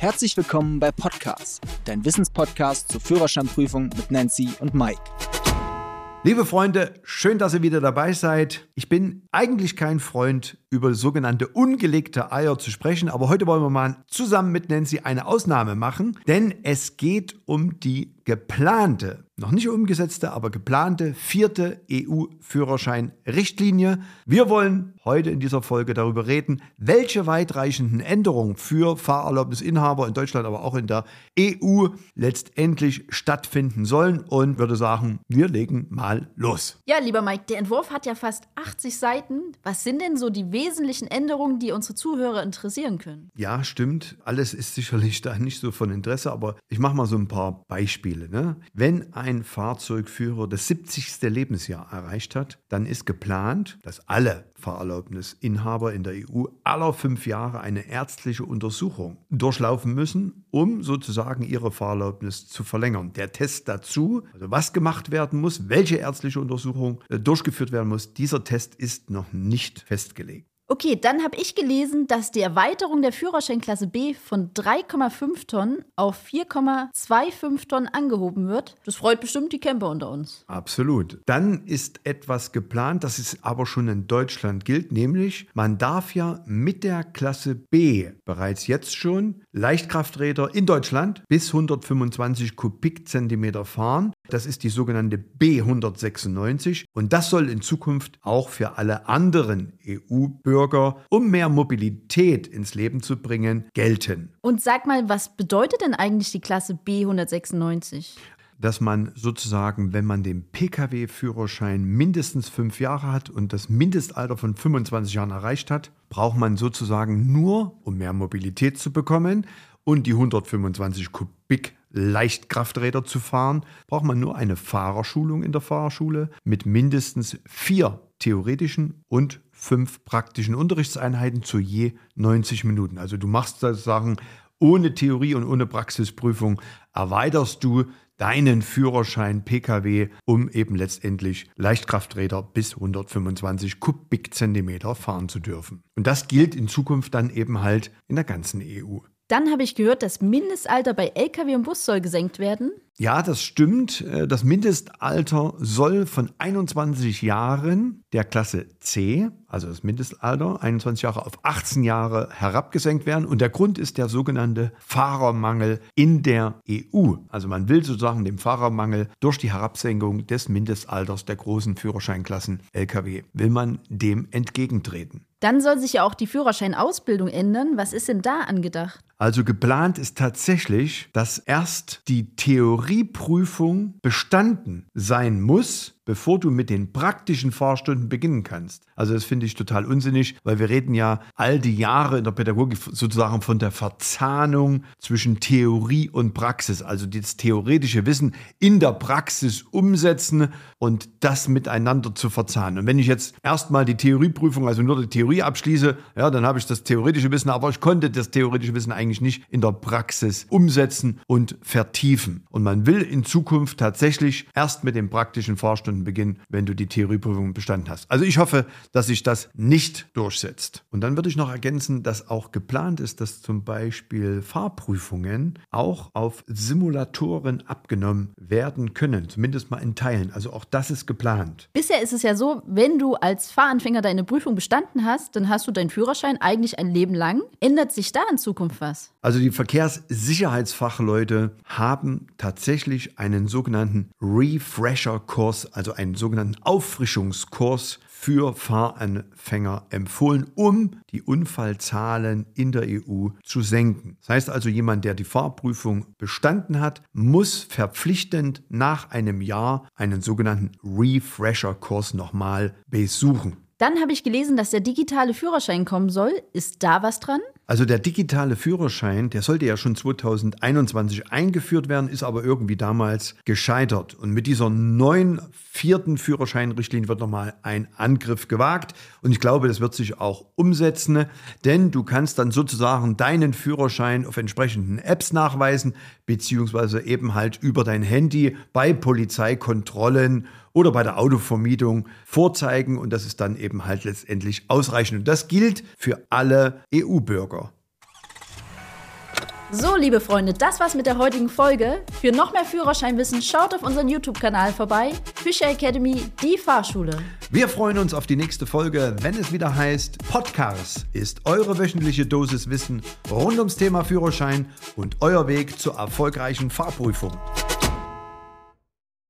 Herzlich willkommen bei Podcast, dein Wissenspodcast zur Führerscheinprüfung mit Nancy und Mike. Liebe Freunde, schön, dass ihr wieder dabei seid. Ich bin eigentlich kein Freund, über sogenannte ungelegte Eier zu sprechen, aber heute wollen wir mal zusammen mit Nancy eine Ausnahme machen, denn es geht um die geplante, noch nicht umgesetzte, aber geplante vierte EU-Führerschein-Richtlinie. Wir wollen heute in dieser Folge darüber reden, welche weitreichenden Änderungen für Fahrerlaubnisinhaber in Deutschland, aber auch in der EU letztendlich stattfinden sollen und würde sagen, wir legen mal los. Ja, lieber Mike, der Entwurf hat ja fast 80 Seiten. Was sind denn so die wesentlichen Änderungen, die unsere Zuhörer interessieren können? Ja, stimmt. Alles ist sicherlich da nicht so von Interesse, aber ich mache mal so ein paar Beispiele. Ne? Wenn ein Fahrzeugführer das 70. Lebensjahr erreicht hat, dann ist geplant, dass alle Fahrerlaubnisinhaber in der EU aller fünf Jahre eine ärztliche Untersuchung durchlaufen müssen, um sozusagen ihre Fahrerlaubnis zu verlängern. Der Test dazu, also was gemacht werden muss, welche ärztliche Untersuchung äh, durchgeführt werden muss, dieser Test ist noch nicht festgelegt. Okay, dann habe ich gelesen, dass die Erweiterung der Führerscheinklasse B von 3,5 Tonnen auf 4,25 Tonnen angehoben wird. Das freut bestimmt die Camper unter uns. Absolut. Dann ist etwas geplant, das es aber schon in Deutschland gilt, nämlich man darf ja mit der Klasse B bereits jetzt schon Leichtkrafträder in Deutschland bis 125 Kubikzentimeter fahren. Das ist die sogenannte B196 und das soll in Zukunft auch für alle anderen EU-Bürger Bürger, um mehr Mobilität ins Leben zu bringen, gelten. Und sag mal, was bedeutet denn eigentlich die Klasse B196? dass man sozusagen, wenn man den Pkw-Führerschein mindestens fünf Jahre hat und das Mindestalter von 25 Jahren erreicht hat, braucht man sozusagen nur, um mehr Mobilität zu bekommen und die 125 Kubik Leichtkrafträder zu fahren, braucht man nur eine Fahrerschulung in der Fahrerschule mit mindestens vier theoretischen und fünf praktischen Unterrichtseinheiten zu je 90 Minuten. Also du machst sozusagen ohne Theorie und ohne Praxisprüfung erweiterst du deinen Führerschein Pkw, um eben letztendlich Leichtkrafträder bis 125 Kubikzentimeter fahren zu dürfen. Und das gilt in Zukunft dann eben halt in der ganzen EU. Dann habe ich gehört, das Mindestalter bei Lkw und Bus soll gesenkt werden. Ja, das stimmt. Äh, das Mindestalter soll von 21 Jahren der Klasse C, also das Mindestalter, 21 Jahre auf 18 Jahre herabgesenkt werden. Und der Grund ist der sogenannte Fahrermangel in der EU. Also man will sozusagen dem Fahrermangel durch die Herabsenkung des Mindestalters der großen Führerscheinklassen Lkw, will man dem entgegentreten. Dann soll sich ja auch die Führerscheinausbildung ändern. Was ist denn da angedacht? Also geplant ist tatsächlich, dass erst die Theorieprüfung bestanden sein muss, bevor du mit den praktischen Fahrstunden beginnen kannst. Also das finde ich total unsinnig, weil wir reden ja all die Jahre in der Pädagogik sozusagen von der Verzahnung zwischen Theorie und Praxis, also das theoretische Wissen in der Praxis umsetzen und das miteinander zu verzahnen. Und wenn ich jetzt erstmal die Theorieprüfung, also nur die Theorie abschließe, ja, dann habe ich das theoretische Wissen, aber ich konnte das theoretische Wissen eigentlich nicht in der Praxis umsetzen und vertiefen. Und man will in Zukunft tatsächlich erst mit den praktischen Fahrstunden Beginn, wenn du die Theorieprüfung bestanden hast. Also ich hoffe, dass sich das nicht durchsetzt. Und dann würde ich noch ergänzen, dass auch geplant ist, dass zum Beispiel Fahrprüfungen auch auf Simulatoren abgenommen werden können, zumindest mal in Teilen. Also auch das ist geplant. Bisher ist es ja so, wenn du als Fahranfänger deine Prüfung bestanden hast, dann hast du deinen Führerschein eigentlich ein Leben lang. Ändert sich da in Zukunft was? Also die Verkehrssicherheitsfachleute haben tatsächlich einen sogenannten Refresher-Kurs, also einen sogenannten Auffrischungskurs für Fahranfänger empfohlen, um die Unfallzahlen in der EU zu senken. Das heißt also, jemand, der die Fahrprüfung bestanden hat, muss verpflichtend nach einem Jahr einen sogenannten Refresher-Kurs nochmal besuchen. Dann habe ich gelesen, dass der digitale Führerschein kommen soll. Ist da was dran? Also der digitale Führerschein, der sollte ja schon 2021 eingeführt werden, ist aber irgendwie damals gescheitert. Und mit dieser neuen vierten Führerscheinrichtlinie wird nochmal ein Angriff gewagt. Und ich glaube, das wird sich auch umsetzen, denn du kannst dann sozusagen deinen Führerschein auf entsprechenden Apps nachweisen, beziehungsweise eben halt über dein Handy bei Polizeikontrollen oder bei der Autovermietung vorzeigen und das ist dann eben halt letztendlich ausreichend. Und das gilt für alle EU-Bürger. So, liebe Freunde, das war's mit der heutigen Folge. Für noch mehr Führerscheinwissen schaut auf unseren YouTube-Kanal vorbei. Fischer Academy, die Fahrschule. Wir freuen uns auf die nächste Folge, wenn es wieder heißt Podcars ist eure wöchentliche Dosis Wissen rund ums Thema Führerschein und euer Weg zur erfolgreichen Fahrprüfung.